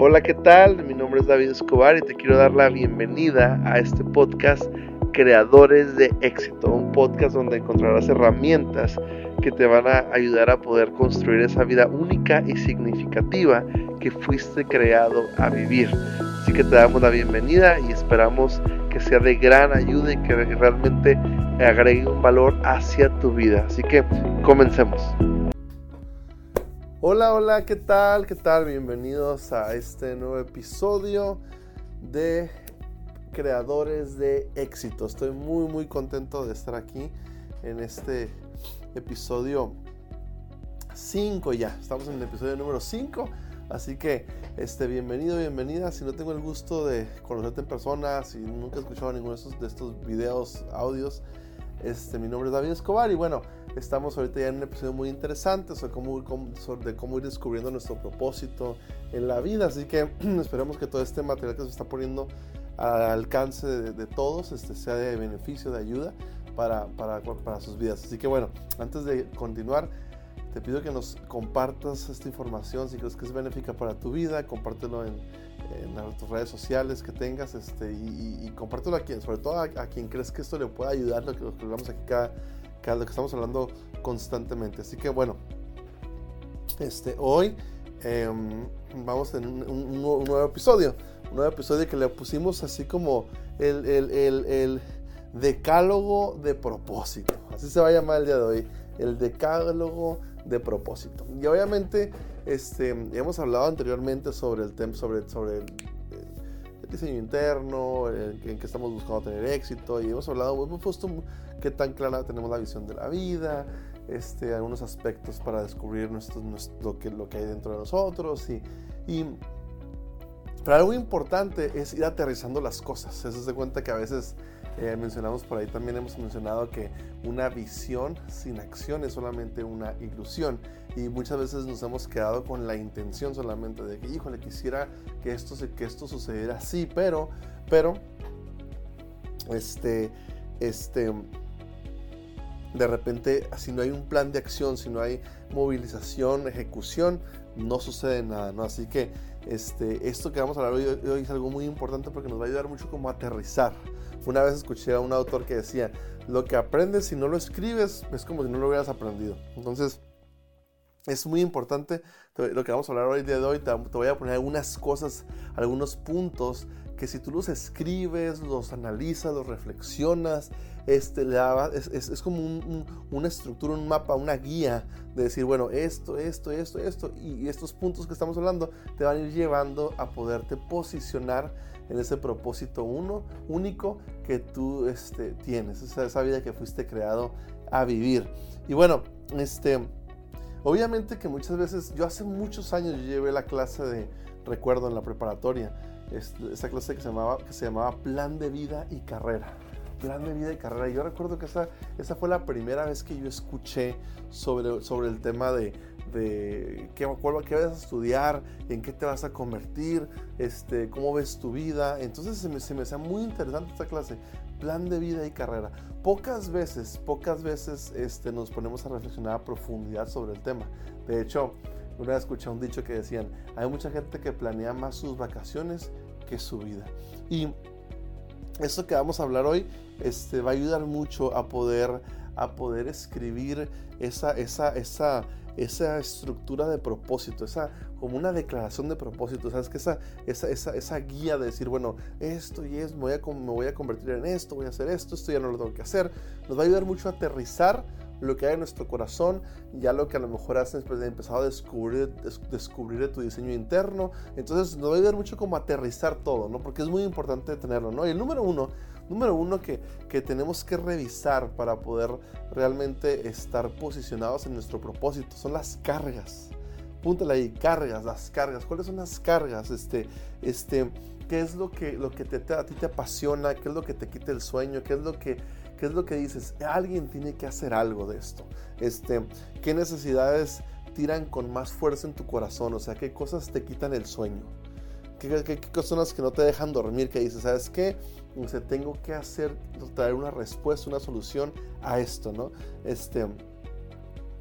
Hola, ¿qué tal? Mi nombre es David Escobar y te quiero dar la bienvenida a este podcast Creadores de Éxito, un podcast donde encontrarás herramientas que te van a ayudar a poder construir esa vida única y significativa que fuiste creado a vivir. Así que te damos la bienvenida y esperamos que sea de gran ayuda y que realmente agregue un valor hacia tu vida. Así que comencemos. Hola, hola, ¿qué tal? ¿Qué tal? Bienvenidos a este nuevo episodio de Creadores de Éxito. Estoy muy, muy contento de estar aquí en este episodio 5 ya. Estamos en el episodio número 5. Así que, este, bienvenido, bienvenida. Si no tengo el gusto de conocerte en persona, si nunca he escuchado ninguno de estos, de estos videos, audios, este, mi nombre es David Escobar y bueno, estamos ahorita ya en un episodio muy interesante sobre cómo, de cómo ir descubriendo nuestro propósito en la vida. Así que esperemos que todo este material que se está poniendo al alcance de, todos este, sea de beneficio, de ayuda para, para, para sus vidas. Así que bueno, antes de continuar, te pido que nos compartas esta información si crees que es benéfica para tu vida, compártelo en en tus redes sociales que tengas este, y, compártelo a quien, sobre todo a, quien crees que esto le pueda ayudar, lo que, lo que aquí cada, cada, lo que estamos hablando constantemente. Así que bueno, este, hoy em, vamos tener un, nuevo episodio, un nuevo episodio que le pusimos así como el, el, el, decálogo de propósito, así se va a llamar el día de hoy, el decálogo de propósito. Y obviamente este, hemos hablado anteriormente sobre el tema, sobre, sobre el, diseño interno, en, que estamos buscando tener éxito, y hemos hablado, hemos puesto qué tan clara tenemos la visión de la vida, este, algunos aspectos para descubrir nuestro, lo, que, lo que hay dentro de nosotros. Y, y, pero algo importante es ir aterrizando las cosas. Se de cuenta que a veces eh, mencionamos por ahí también hemos mencionado que una visión sin acción es solamente una ilusión y muchas veces nos hemos quedado con la intención solamente de que, híjole, quisiera que esto, que esto sucediera así, pero, pero, este, este, de repente, si no hay un plan de acción, si no hay movilización, ejecución, no sucede nada, ¿no? Así que este, esto que vamos a hablar hoy, hoy, es algo muy importante porque nos va a ayudar mucho como a aterrizar. Una vez escuché a un autor que decía, lo que aprendes si no lo escribes es como si no lo hubieras aprendido. Entonces, es muy importante lo que vamos a hablar hoy de hoy. Te, voy a poner algunas cosas, algunos puntos que si tú los escribes, los analizas, los reflexionas, este, es, es, como una estructura, un mapa, una guía de decir, bueno, esto, esto, esto, esto, y estos puntos que estamos hablando te van a ir llevando a poderte posicionar en ese propósito uno, único que tú este, tienes, esa, esa vida que fuiste creado a vivir. Y bueno, este, obviamente que muchas veces, yo hace muchos años llevé la clase de, recuerdo en la preparatoria, esa clase que se, llamaba, que se llamaba Plan de Vida y Carrera plan de vida y carrera. Yo recuerdo que esa, esa fue la primera vez que yo escuché sobre, sobre el tema de, de qué, qué vas a estudiar, en qué te vas a convertir, este, cómo ves tu vida. Entonces se me, se me hacía muy interesante esta clase, plan de vida y carrera. Pocas veces, pocas veces este, nos ponemos a reflexionar a profundidad sobre el tema. De hecho, una vez escuché un dicho que decían, hay mucha gente que planea más sus vacaciones que su vida. Y esto que vamos a hablar hoy este, va a ayudar mucho a poder, a poder escribir esa, esa, esa, esa estructura de propósito, esa como una declaración de propósito, ¿sabes? Que esa, esa, esa, esa guía de decir, bueno, esto y es, me voy, a, me voy a convertir en esto, voy a hacer esto, esto ya no lo tengo que hacer, nos va a ayudar mucho a aterrizar lo que hay en nuestro corazón, ya lo que a lo mejor has empezado a descubrir, descubrir de tu diseño interno. Entonces nos va a ayudar mucho como aterrizar todo, ¿no? Porque es muy importante tenerlo, ¿no? Y el número uno número uno que, tenemos que revisar para poder realmente estar posicionados en nuestro propósito son las cargas. Púntale ahí, cargas, las cargas. ¿Cuáles son las cargas? Este, este, ¿Qué es lo que, lo que te, a ti te apasiona? ¿Qué es lo que te quita el sueño? ¿Qué es lo que, qué es lo que dices? Alguien tiene que hacer algo de esto. Este, ¿Qué necesidades tiran con más fuerza en tu corazón? O sea, ¿qué cosas te quitan el sueño? ¿Qué, cosas que no te dejan dormir? Que dices, ¿sabes qué? se tengo que hacer, traer una respuesta, una solución a esto, ¿no? Este,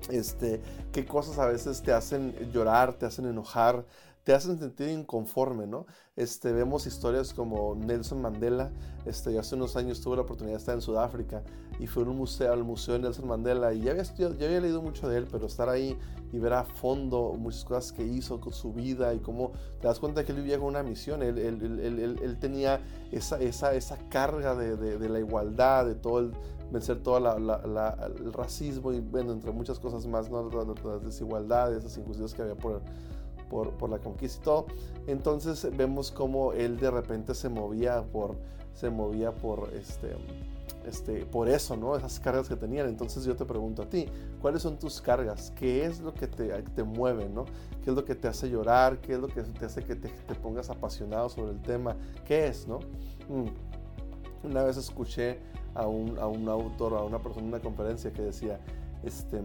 este, qué cosas a veces te hacen llorar, te hacen enojar, te hacen sentir inconforme, ¿no? Este, vemos historias como Nelson Mandela, este, hace unos años tuve la oportunidad de estar en Sudáfrica y fui a un museo, al museo de Nelson Mandela y ya había, ya había leído mucho de él, pero estar ahí y ver a fondo muchas cosas que hizo con su vida y cómo te das cuenta que él vivía con una misión, él, él, él, él tenía esa, esa, esa carga de, de, de, la igualdad, de todo el vencer todo la, la, el racismo y bueno, entre muchas cosas más, ¿no? las desigualdades, las injusticias que había por por, por, la conquista y todo. Entonces vemos cómo él de repente se movía por, se movía por, este, este, por eso, ¿no? Esas cargas que tenían. Entonces yo te pregunto a ti, ¿cuáles son tus cargas? ¿Qué es lo que te, te mueve, ¿no? ¿Qué es lo que te hace llorar? ¿Qué es lo que te hace que te, te pongas apasionado sobre el tema? ¿Qué es, no? Mm. Una vez escuché a un, a un autor, a una persona en una conferencia que decía, este,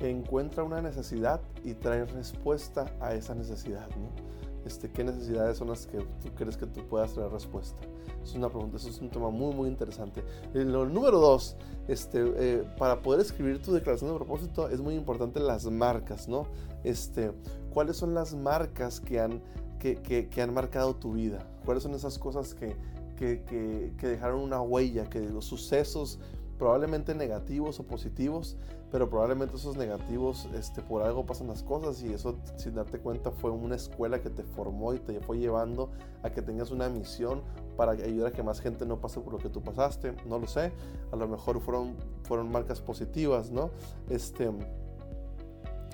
encuentra una necesidad y trae respuesta a esa necesidad, ¿no? Este, ¿Qué necesidades son las que tú crees que tú puedas traer respuesta? Es una pregunta, eso es un tema muy, muy interesante. El, número dos, este, eh, para poder escribir tu declaración de propósito es muy importante las marcas, ¿no? Este, ¿Cuáles son las marcas que han, que, que, que han marcado tu vida? ¿Cuáles son esas cosas que, que, dejaron una huella, que los sucesos probablemente negativos o positivos, pero probablemente esos negativos, este, por algo pasan las cosas y eso sin darte cuenta fue una escuela que te formó y te fue llevando a que tengas una misión para ayudar a que más gente no pase por lo que tú pasaste, no lo sé, a lo mejor fueron, fueron marcas positivas, ¿no? Este,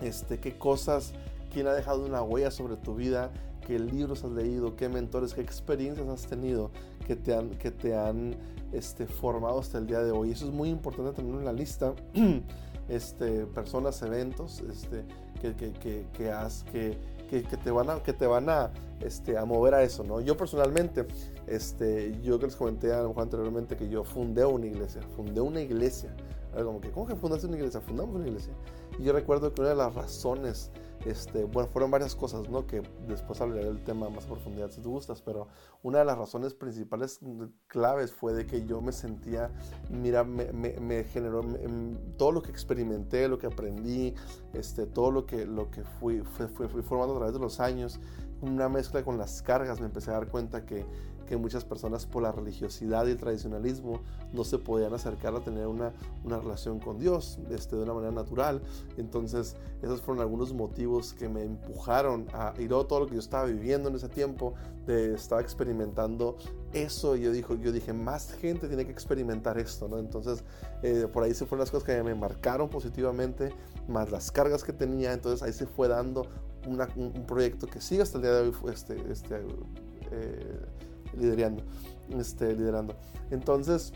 este, qué cosas, quién ha dejado una huella sobre tu vida, qué libros has leído, qué mentores, qué experiencias has tenido que te han, que te han este, formado hasta el día de hoy. Eso es muy importante tener en la lista. este, personas, eventos este, que, que, que, que, has, que, que, te van a, que te van a, este, a mover a eso. ¿no? Yo personalmente, este, yo que les comenté a lo mejor anteriormente que yo fundé una iglesia, fundé una iglesia. Como que, ¿cómo que fundaste una iglesia? Fundamos una iglesia. Y yo recuerdo que una de las razones este, bueno, fueron varias cosas, ¿no? Que después hablaré del tema más a profundidad si te gustas, pero una de las razones principales claves fue de que yo me sentía, mira, me, me, generó todo lo que experimenté, lo que aprendí, este, todo lo que, lo que fui, fui, fui formando a través de los años, una mezcla con las cargas, me empecé a dar cuenta que que muchas personas por la religiosidad y el tradicionalismo no se podían acercar a tener una, una relación con Dios este, de una manera natural. Entonces, esos fueron algunos motivos que me empujaron a, luego todo lo que yo estaba viviendo en ese tiempo, de, estaba experimentando eso, y yo, dijo, yo dije, más gente tiene que experimentar esto, ¿no? Entonces, eh, por ahí se fueron las cosas que me marcaron positivamente, más las cargas que tenía, entonces ahí se fue dando un, proyecto que sigue hasta el día de hoy, este, este, eh, liderando. Este, liderando. Entonces,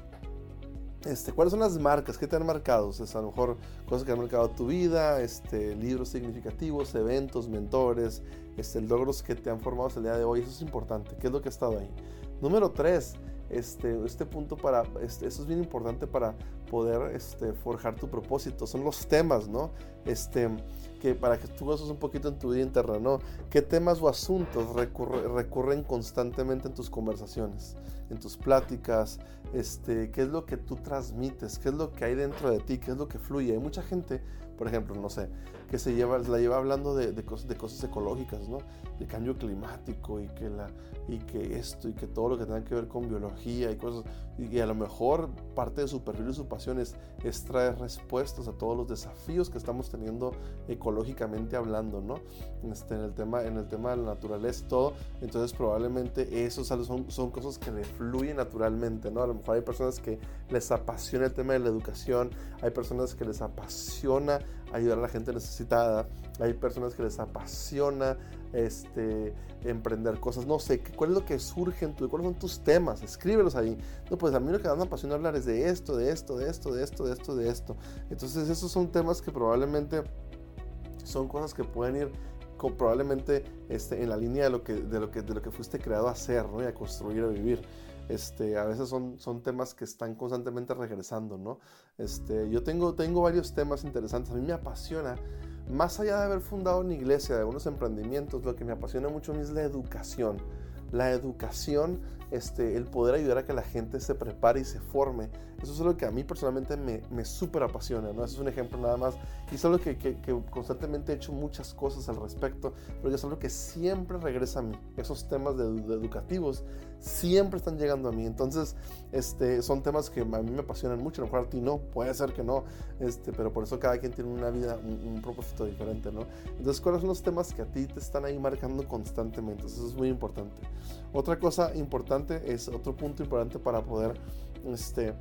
este, ¿cuáles son las marcas que te han marcado? a lo mejor cosas que han marcado tu vida, este, libros significativos, eventos, mentores, este, logros que te han formado hasta el día de hoy. Eso es importante. ¿Qué es lo que ha estado ahí? Número tres, este, este punto para, este, eso es bien importante para poder este, forjar tu propósito. Son los temas, ¿no? Este, que para que tú goces un poquito en tu vida interna, ¿no? ¿Qué temas o asuntos recurren constantemente en tus conversaciones, en tus pláticas? Este, ¿Qué es lo que tú transmites? ¿Qué es lo que hay dentro de ti? ¿Qué es lo que fluye? Hay mucha gente, por ejemplo, no sé, que se lleva, la lleva hablando de, de, cosas, de cosas ecológicas, ¿no? De cambio climático y que, la, y que esto y que todo lo que tenga que ver con biología y cosas. Y, a lo mejor parte de su perfil y su pasión es, es traer respuestas a todos los desafíos que estamos teniendo ecológicamente hablando, ¿no? Este, en, el tema, en el tema de la naturaleza y todo. Entonces probablemente eso son, son cosas que le fluyen naturalmente, ¿no? Hay personas que les apasiona el tema de la educación, hay personas que les apasiona ayudar a la gente necesitada, hay personas que les apasiona este, emprender cosas, no sé, ¿cuál es lo que surge en tu, cuáles son tus temas? Escríbelos ahí. No, pues a mí lo que me apasiona hablar es de esto, de esto, de esto, de esto, de esto, de esto. Entonces esos son temas que probablemente son cosas que pueden ir probablemente este, en la línea de lo, que, de, lo que, de lo que fuiste creado a hacer, ¿no? Y a construir, a vivir. Este, a veces son, son temas que están constantemente regresando, ¿no? Este, yo tengo, tengo varios temas interesantes, a mí me apasiona, más allá de haber fundado una iglesia, de algunos emprendimientos, lo que me apasiona mucho es la educación. la educación, este, el poder ayudar a que la gente se prepare y se forme, eso es algo que a mí personalmente me, me súper apasiona, ¿no? Eso es un ejemplo nada más. Y es algo que, que, constantemente he hecho muchas cosas al respecto, pero es algo que siempre regresa a mí. Esos temas de, educativos siempre están llegando a mí. Entonces, este, son temas que a mí me apasionan mucho. A lo mejor a ti no, puede ser que no, este, pero por eso cada quien tiene una vida, un, un propósito diferente, ¿no? Entonces, ¿cuáles son los temas que a ti te están ahí marcando constantemente? Eso es muy importante. Otra cosa importante es, otro punto importante para poder, este,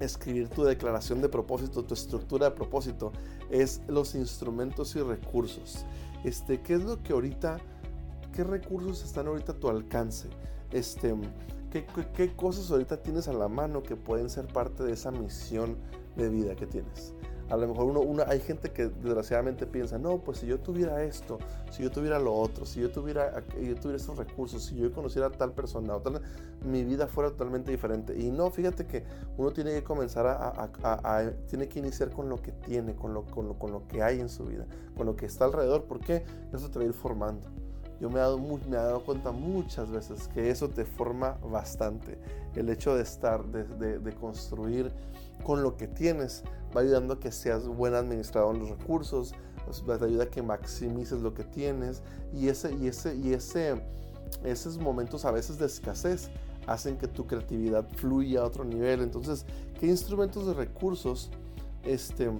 escribir tu declaración de propósito, tu estructura de propósito, es los instrumentos y recursos. Este, ¿Qué es lo que ahorita, qué recursos están ahorita a tu alcance? Este, ¿qué, qué cosas ahorita tienes a la mano que pueden ser parte de esa misión de vida que tienes? A lo mejor uno, hay gente que desgraciadamente piensa, no, pues si yo tuviera esto, si yo tuviera lo otro, si yo tuviera, yo tuviera estos recursos, si yo conociera a tal persona, mi vida fuera totalmente diferente. Y no, fíjate que uno tiene que comenzar a, tiene que iniciar con lo que tiene, con lo, con, lo, con lo que hay en su vida, con lo que está alrededor, porque eso te va a ir formando. Yo me he, dado, me he dado cuenta muchas veces que eso te forma bastante. El hecho de estar, de, de construir con lo que tienes, va ayudando a que seas buen administrador de los recursos, pues, te ayuda a que maximices lo que tienes y ese y ese y ese esos momentos a veces de escasez hacen que tu creatividad fluya a otro nivel. Entonces, ¿qué instrumentos de recursos este,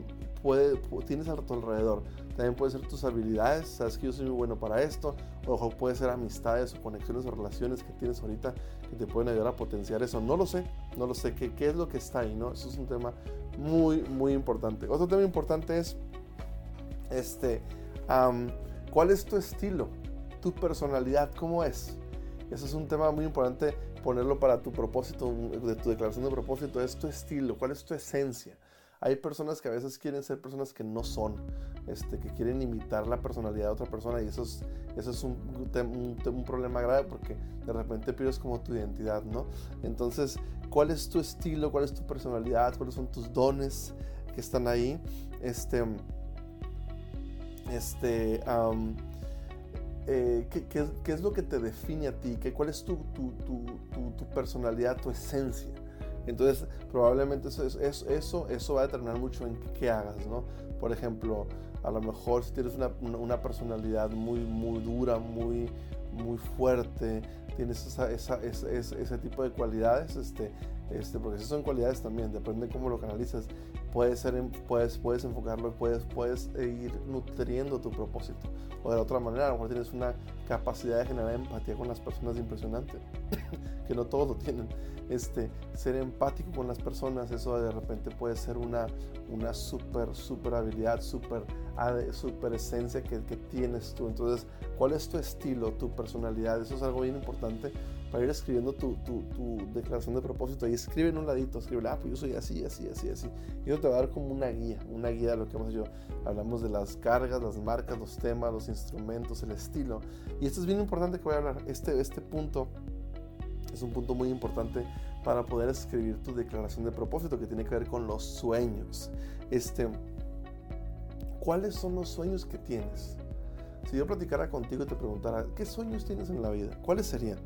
puede, tienes a tu alrededor? También puede ser tus habilidades, sabes que yo soy muy bueno para esto, o puede ser amistades o conexiones o relaciones que tienes ahorita que te pueden ayudar a potenciar eso. No lo sé, no lo sé, qué, qué es lo que está ahí, ¿no? Eso es un tema muy, muy importante. Otro tema importante es, este, ¿cuál es tu estilo? ¿Tu personalidad cómo es? Eso es un tema muy importante ponerlo para tu propósito, de tu declaración de propósito, es tu estilo, cuál es tu esencia. Hay personas que a veces quieren ser personas que no son, este, que quieren imitar la personalidad de otra persona y eso es, eso es un, un, problema grave porque de repente pierdes como tu identidad, ¿no? Entonces, ¿cuál es tu estilo? ¿Cuál es tu personalidad? ¿Cuáles son tus dones que están ahí? Este, este, eh, ¿qué, qué, es lo que te define a ti? ¿Qué, ¿Cuál es tu, tu, tu, tu personalidad, tu esencia? Entonces, probablemente eso, eso, eso, va a determinar mucho en qué hagas, ¿no? Por ejemplo, a lo mejor si tienes una, una personalidad muy, muy dura, muy, muy fuerte, tienes esa, esa, ese tipo de cualidades, este, este, porque esas son cualidades también, depende de cómo lo canalizas, puedes, ser, puedes, puedes enfocarlo, puedes, puedes ir nutriendo tu propósito. O de la otra manera, a lo mejor tienes una capacidad de generar empatía con las personas impresionante, que no todos lo tienen este, ser empático con las personas, eso de repente puede ser una, una super, super habilidad, super, super esencia que, que tienes tú. Entonces, ¿cuál es tu estilo, tu personalidad? Eso es algo bien importante para ir escribiendo tu, tu, tu, declaración de propósito. Y escribe en un ladito, escribe, ah, pues yo soy así, así, así, así. Y eso te va a dar como una guía, una guía de lo que hemos hecho. Hablamos de las cargas, las marcas, los temas, los instrumentos, el estilo. Y esto es bien importante que voy a hablar. Este, este punto es un punto muy importante para poder escribir tu declaración de propósito que tiene que ver con los sueños. Este, ¿Cuáles son los sueños que tienes? Si yo platicara contigo y te preguntara, ¿qué sueños tienes en la vida? ¿Cuáles serían?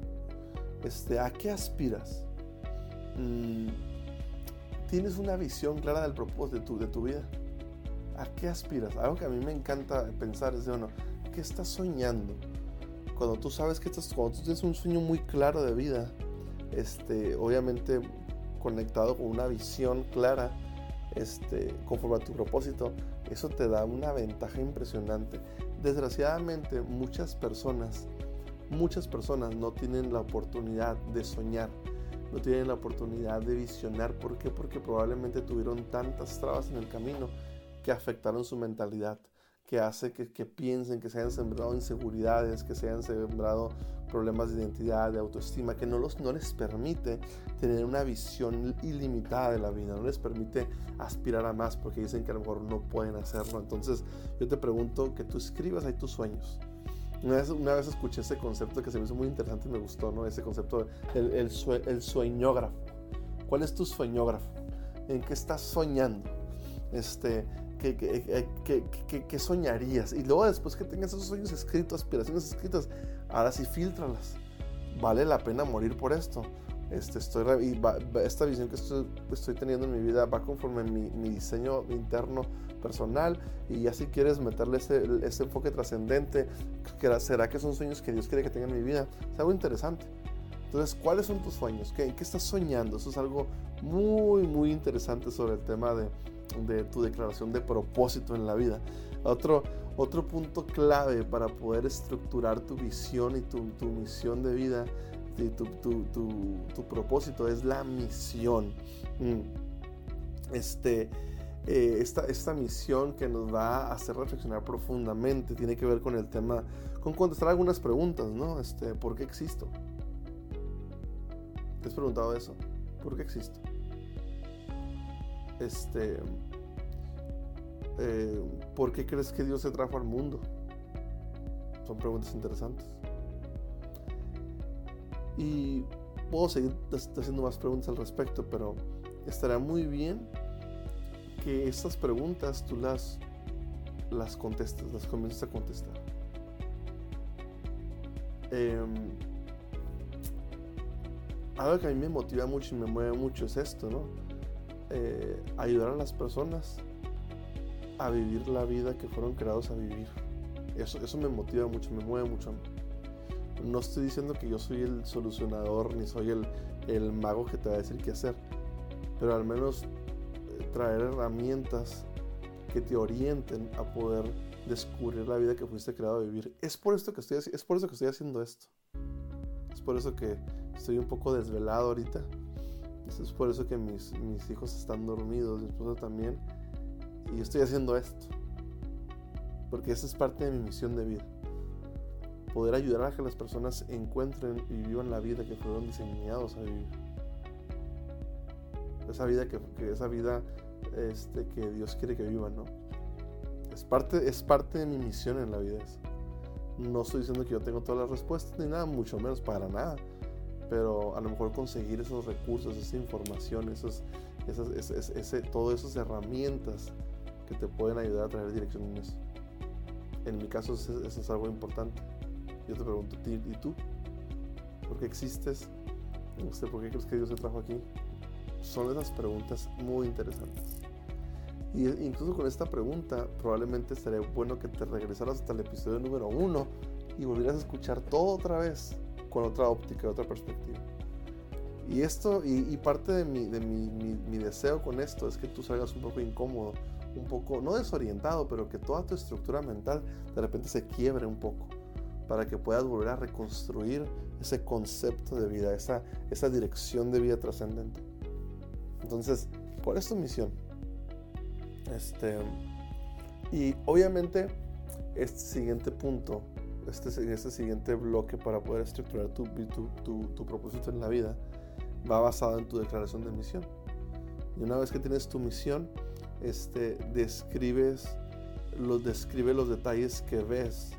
Este, ¿A qué aspiras? Mm, ¿Tienes una visión clara del propósito de tu, de tu vida? ¿A qué aspiras? Algo que a mí me encanta pensar es, bueno, ¿qué estás soñando? Cuando tú sabes que estás, cuando tú tienes un sueño muy claro de vida, este, obviamente conectado con una visión clara, este, conforme a tu propósito, eso te da una ventaja impresionante. Desgraciadamente, muchas personas, muchas personas no tienen la oportunidad de soñar, no tienen la oportunidad de visionar. ¿Por qué? Porque probablemente tuvieron tantas trabas en el camino que afectaron su mentalidad que hace que, piensen, que se hayan sembrado inseguridades, que se hayan sembrado problemas de identidad, de autoestima, que no, los, no les permite tener una visión ilimitada de la vida, no les permite aspirar a más porque dicen que a lo mejor no pueden hacerlo. Entonces yo te pregunto que tú escribas ahí tus sueños. Una vez, una vez escuché ese concepto que se me hizo muy interesante y me gustó, ¿no? Ese concepto, el, el, el sueñógrafo. ¿Cuál es tu sueñógrafo? ¿En qué estás soñando? Este, ¿Qué, soñarías? Y luego después que tengas esos sueños escritos, aspiraciones escritas, ahora sí filtralas. vale la pena morir por esto. Este, estoy, y esta visión que estoy, estoy, teniendo en mi vida va conforme mi, mi diseño interno personal y ya si quieres meterle ese, ese enfoque trascendente, ¿será que son sueños que Dios quiere que tenga en mi vida? Es algo interesante. Entonces, ¿cuáles son tus sueños? ¿Qué, ¿En qué estás soñando? Eso es algo muy, muy interesante sobre el tema de, de tu declaración de propósito en la vida. Otro, otro punto clave para poder estructurar tu visión y tu, tu misión de vida y tu, tu, tu, propósito es la misión. Mm. Este, eh, esta, esta misión que nos va a hacer reflexionar profundamente tiene que ver con el tema, con contestar algunas preguntas, ¿no? Este, ¿Por qué existo? ¿Te has preguntado eso? ¿Por qué existo? Este, eh, ¿Por qué crees que Dios se trajo al mundo? Son preguntas interesantes. Y puedo seguir haciendo más preguntas al respecto, pero estará muy bien que estas preguntas tú las, las contestes, las comiences a contestar. Em, algo que a mí me motiva mucho y me mueve mucho es esto, ¿no? Eh, ayudar a las personas a vivir la vida que fueron creados a vivir. Eso, eso me motiva mucho, me mueve mucho. No estoy diciendo que yo soy el solucionador ni soy el, el mago que te va a decir qué hacer, pero al menos eh, traer herramientas que te orienten a poder descubrir la vida que fuiste creado a vivir. Es por esto que estoy, es por eso que estoy haciendo esto. Es por eso que estoy un poco desvelado ahorita. Es por eso que mis, mis hijos están dormidos, mi esposa también. Y estoy haciendo esto. Porque esa es parte de mi misión de vida. Poder ayudar a que las personas encuentren y vivan la vida que fueron diseñados a vivir. Esa vida que, esa vida este, que Dios quiere que vivan, ¿no? Es parte, es parte de mi misión en la vida. No estoy diciendo que yo tengo todas las respuestas ni nada, mucho menos para nada pero a lo mejor conseguir esos recursos, esa información, esos, esas, ese, todas esas herramientas que te pueden ayudar a traer dirección en eso. En mi caso eso, es algo importante. Yo te pregunto, ¿y tú? ¿Por qué existes? ¿Por qué crees que Dios te trajo aquí? Son esas preguntas muy interesantes. Y incluso con esta pregunta, probablemente sería bueno que te regresaras hasta el episodio número uno y volvieras a escuchar todo otra vez con otra óptica, otra perspectiva. Y esto, y, parte de, mi, de mi, mi, deseo con esto es que tú salgas un poco incómodo, un poco, no desorientado, pero que toda tu estructura mental de repente se quiebre un poco, para que puedas volver a reconstruir ese concepto de vida, esa, esa dirección de vida trascendente. Entonces, por esto misión. Este, y obviamente, este siguiente punto este, en este siguiente bloque para poder estructurar tu, tu, tu, propósito en la vida va basado en tu declaración de misión. Y una vez que tienes tu misión, este, describes, los, describe los detalles que ves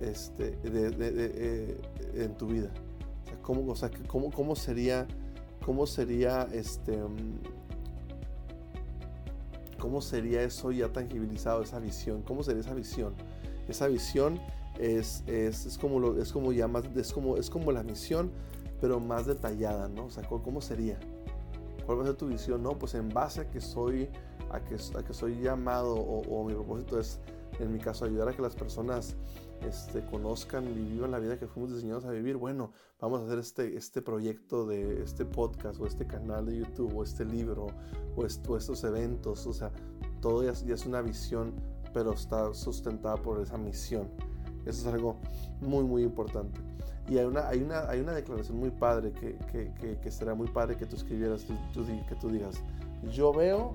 este, eh, en tu vida. O sea, cómo, o sea, cómo, cómo sería, cómo sería este, cómo sería eso ya tangibilizado, esa visión, cómo sería esa visión. Esa visión es, es, es, como lo, es como ya más, es como, es como la misión, pero más detallada, ¿no? O sea, ¿cómo sería? ¿Cuál va a ser tu visión? No, pues en base a que soy, a que, a que soy llamado o, mi propósito es, en mi caso, ayudar a que las personas este, conozcan y vivan la vida que fuimos diseñados a vivir. Bueno, vamos a hacer este, este proyecto de este podcast o este canal de YouTube o este libro o, estos eventos. O sea, todo ya, ya es una visión, pero está sustentada por esa misión. Eso es algo muy, muy importante. Y hay una, hay una, hay una declaración muy padre que, que, que, será muy padre que tú escribieras, que tú digas, yo veo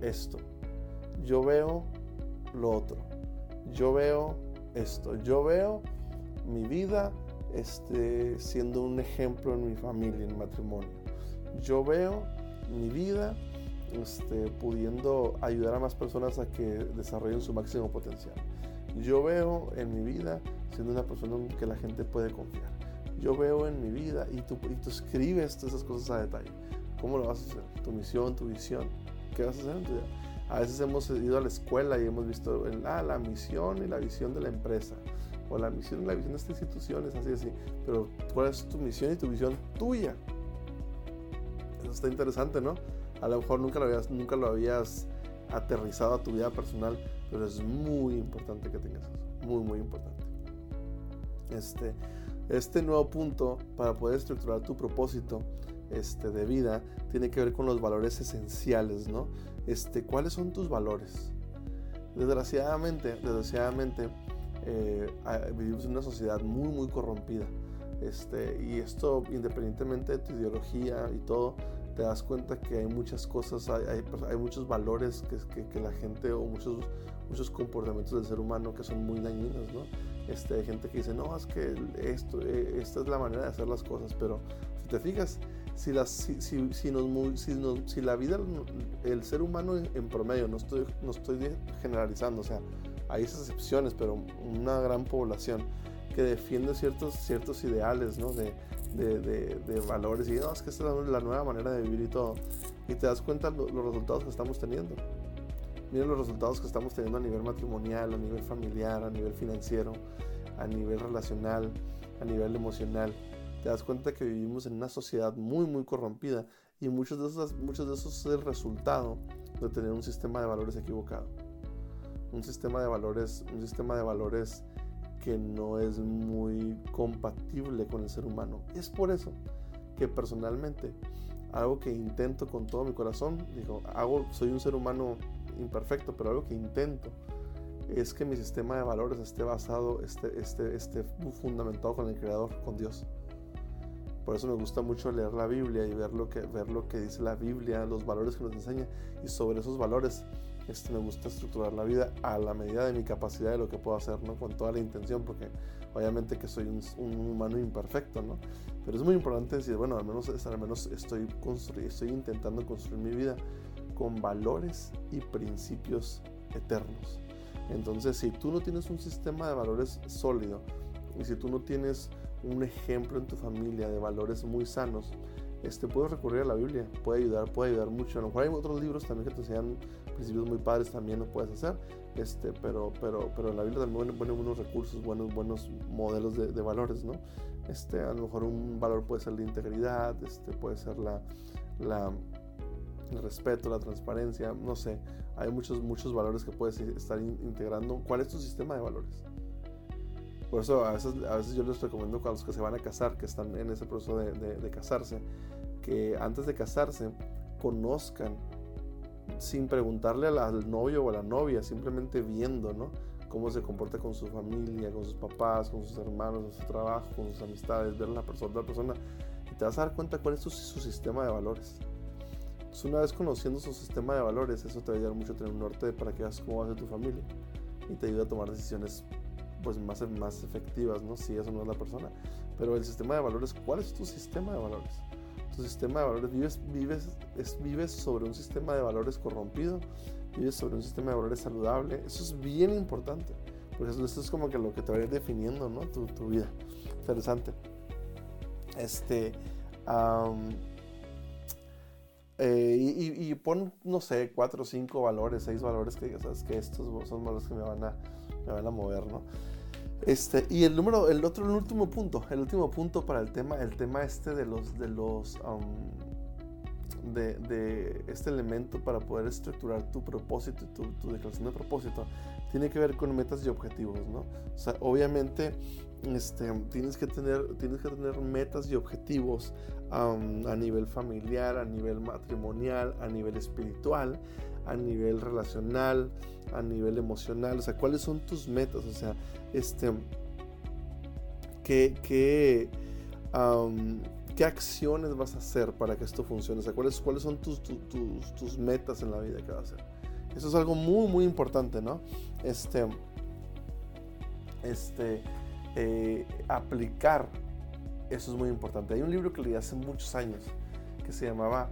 esto, yo veo lo otro, yo veo esto, yo veo mi vida este, siendo un ejemplo en mi familia, en matrimonio. Yo veo mi vida este, pudiendo ayudar a más personas a que desarrollen su máximo potencial. Yo veo en mi vida siendo una persona en que la gente puede confiar. Yo veo en mi vida y tú, y tú escribes todas esas cosas a detalle. ¿Cómo lo vas a hacer? Tu misión, tu visión. ¿Qué vas a hacer en tu vida? A veces hemos ido a la escuela y hemos visto ah, la misión y la visión de la empresa. o la misión y la visión de esta institución es así, así. Pero ¿cuál es tu misión y tu visión tuya? Eso está interesante, ¿no? A lo mejor nunca lo habías, nunca lo habías aterrizado a tu vida personal, pero es muy importante que tengas eso. Muy, muy importante. Este, este nuevo punto para poder estructurar tu propósito este, de vida tiene que ver con los valores esenciales, ¿no? Este, ¿Cuáles son tus valores? Desgraciadamente, desgraciadamente eh, vivimos en una sociedad muy, muy corrompida. Este, y esto, independientemente de tu ideología y todo, te das cuenta que hay muchas cosas, hay, hay, muchos valores que, que, la gente o muchos, muchos comportamientos del ser humano que son muy dañinos, ¿no? Este, hay gente que dice, no, es que esto, eh, esta es la manera de hacer las cosas, pero si te fijas, si, las, si, si, si, nos, si, la vida, el ser humano en, promedio, no estoy, no estoy generalizando, o sea, hay esas excepciones, pero una gran población que defiende ciertos, ciertos ideales, ¿no? De, de, de, valores y no, es que esta es la, nueva manera de vivir y todo. Y te das cuenta los resultados que estamos teniendo. Mira los resultados que estamos teniendo a nivel matrimonial, a nivel familiar, a nivel financiero, a nivel relacional, a nivel emocional te das cuenta que vivimos en una sociedad muy, muy corrompida y muchos de esos, muchos de esos es el resultado de tener un sistema de valores equivocado. Un sistema de valores, un sistema de valores que no es muy compatible con el ser humano. Es por eso que personalmente algo que intento con todo mi corazón, digo, hago, soy un ser humano imperfecto, pero algo que intento es que mi sistema de valores esté basado, esté, esté, esté fundamentado con el Creador, con Dios. Por eso me gusta mucho leer la Biblia y ver lo que, ver lo que dice la Biblia, los valores que nos enseña. Y sobre esos valores este, me gusta estructurar la vida a la medida de mi capacidad de lo que puedo hacer, ¿no? Con toda la intención, porque obviamente que soy un, humano imperfecto, ¿no? Pero es muy importante decir, bueno, al menos, al menos estoy, estoy intentando construir mi vida con valores y principios eternos. Entonces, si tú no tienes un sistema de valores sólido y si tú no tienes un ejemplo en tu familia de valores muy sanos, este, puedes recurrir a la Biblia, puede ayudar, puede ayudar mucho. A lo mejor hay otros libros también que te enseñan principios muy padres, también lo puedes hacer, este, pero, pero, pero la Biblia también ponen buenos recursos, buenos, buenos modelos de, de, valores, ¿no? Este, a lo mejor un valor puede ser la integridad, este, puede ser la, la, el respeto, la transparencia, no sé, hay muchos, muchos valores que puedes estar integrando. ¿Cuál es tu sistema de valores? Por eso a veces, a veces yo les recomiendo a los que se van a casar, que están en ese proceso de, de, casarse, que antes de casarse conozcan sin preguntarle al novio o a la novia, simplemente viendo, ¿no? Cómo se comporta con su familia, con sus papás, con sus hermanos, en su trabajo, con sus amistades, ver a la persona, la persona, y te vas a dar cuenta cuál es su, su sistema de valores. Entonces, una vez conociendo su sistema de valores, eso te va a ayudar mucho a tener un norte para que veas cómo va a ser tu familia y te ayuda a tomar decisiones pues más, más efectivas, ¿no? Si eso no es la persona. Pero el sistema de valores, ¿cuál es tu sistema de valores? Tu sistema de valores, vives, vives, es, vives sobre un sistema de valores corrompido, vives sobre un sistema de valores saludable. Eso es bien importante, porque esto es como que lo que te va a ir definiendo, ¿no? Tu, tu vida. Interesante. Este. Eh, y, pon, no sé, cuatro, cinco valores, seis valores que sabes que estos son valores que me van a, me van a mover, ¿no? Este, y el número, el otro, el último punto, el último punto para el tema, el tema este de los, de los, um, de, de, este elemento para poder estructurar tu propósito, tu, tu declaración de propósito, tiene que ver con metas y objetivos, ¿no? O sea, obviamente, este, tienes que tener, tienes que tener metas y objetivos um, a nivel familiar, a nivel matrimonial, a nivel espiritual, a nivel relacional, a nivel emocional, o sea, cuáles son tus metas, o sea, este, qué, qué, acciones vas a hacer para que esto funcione, o sea, cuáles, cuáles son tus, tus, tus, metas en la vida que vas a hacer. Eso es algo muy, muy importante, ¿no? Este, este, eh, aplicar, eso es muy importante. Hay un libro que leí hace muchos años que se llamaba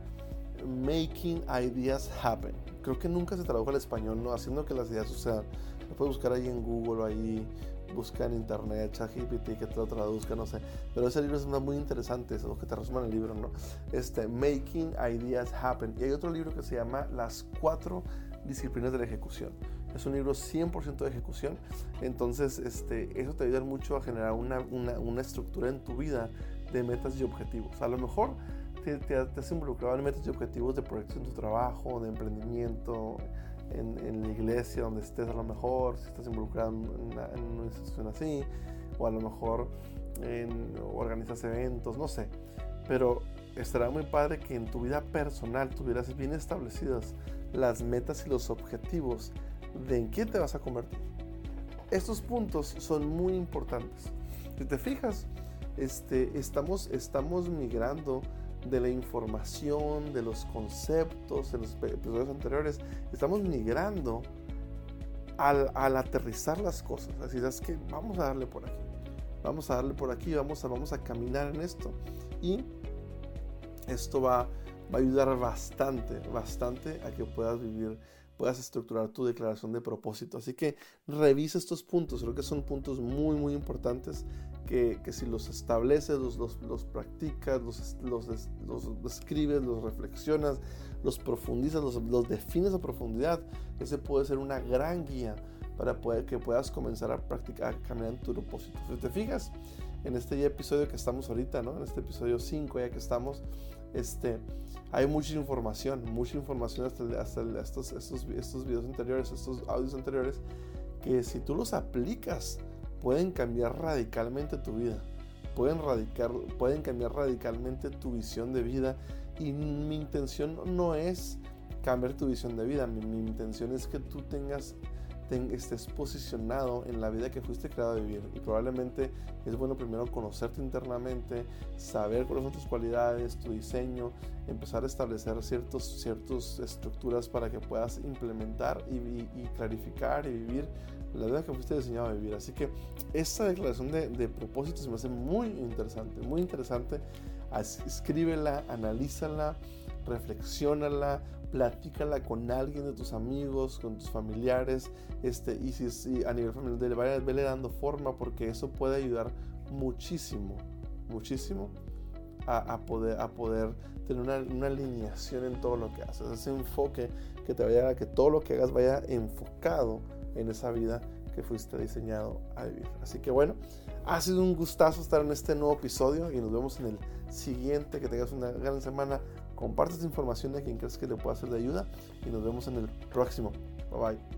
Making Ideas Happen creo que nunca se tradujo al español, ¿no? Haciendo que las ideas sucedan. Lo puedes buscar ahí en Google o ahí, busca en internet, ChatGPT que te lo traduzca, no sé. Pero ese libro es muy interesante, es lo que te resuman el libro, ¿no? Este, Making Ideas Happen. Y hay otro libro que se llama Las cuatro disciplinas de la ejecución. es un libro 100% de ejecución. Entonces, este, eso te ayuda mucho a generar una, una, una estructura en tu vida de metas y objetivos. A lo mejor te, te, has involucrado en metas y objetivos de proyectos en tu trabajo, de emprendimiento, en, en, la iglesia donde estés a lo mejor, si estás involucrado en una, en una institución así, o a lo mejor en, organizas eventos, no sé. Pero estará muy padre que en tu vida personal tuvieras bien establecidas las metas y los objetivos de en qué te vas a convertir. Estos puntos son muy importantes. Si te fijas, este, estamos, estamos migrando de la información, de los conceptos, en los episodios anteriores, estamos migrando al, al aterrizar las cosas. Así es que vamos a darle por aquí. Vamos a darle por aquí, vamos a, vamos a caminar en esto. Y esto va, va a ayudar bastante, bastante a que puedas vivir puedas estructurar tu declaración de propósito. Así que revisa estos puntos, creo que son puntos muy, muy importantes que, que si los estableces, los, los, los practicas, los, los, los, escribes, los reflexionas, los profundizas, los, los defines a profundidad, ese puede ser una gran guía para poder que puedas comenzar a practicar, a caminar en tu propósito. Si te fijas en este episodio que estamos ahorita, ¿no? En este episodio 5 ya que estamos, este, hay mucha información, mucha información hasta, hasta estos, estos, estos videos anteriores, estos audios anteriores, que si tú los aplicas, pueden cambiar radicalmente tu vida. Pueden, radicar, pueden cambiar radicalmente tu visión de vida. Y mi intención no es cambiar tu visión de vida. Mi, mi intención es que tú tengas estés posicionado en la vida que fuiste creado a vivir. Y probablemente es bueno primero conocerte internamente, saber cuáles son tus cualidades, tu diseño, empezar a establecer ciertos, ciertas estructuras para que puedas implementar y, y, clarificar y vivir la vida que fuiste diseñado a vivir. Así que esta declaración de, de propósitos me hace muy interesante, muy interesante. Escríbela, analízala, reflexiónala, platícala con alguien de tus amigos, con tus familiares, este, y si, a nivel familiar, vaya, vele dando forma porque eso puede ayudar muchísimo, muchísimo a, poder, a poder tener una, una, alineación en todo lo que haces, ese enfoque que te vaya a que todo lo que hagas vaya enfocado en esa vida que fuiste diseñado a vivir. Así que bueno, ha sido un gustazo estar en este nuevo episodio y nos vemos en el siguiente. Que tengas una gran semana. Comparte esta información a quien crees que le pueda ser de ayuda y nos vemos en el próximo. Bye bye.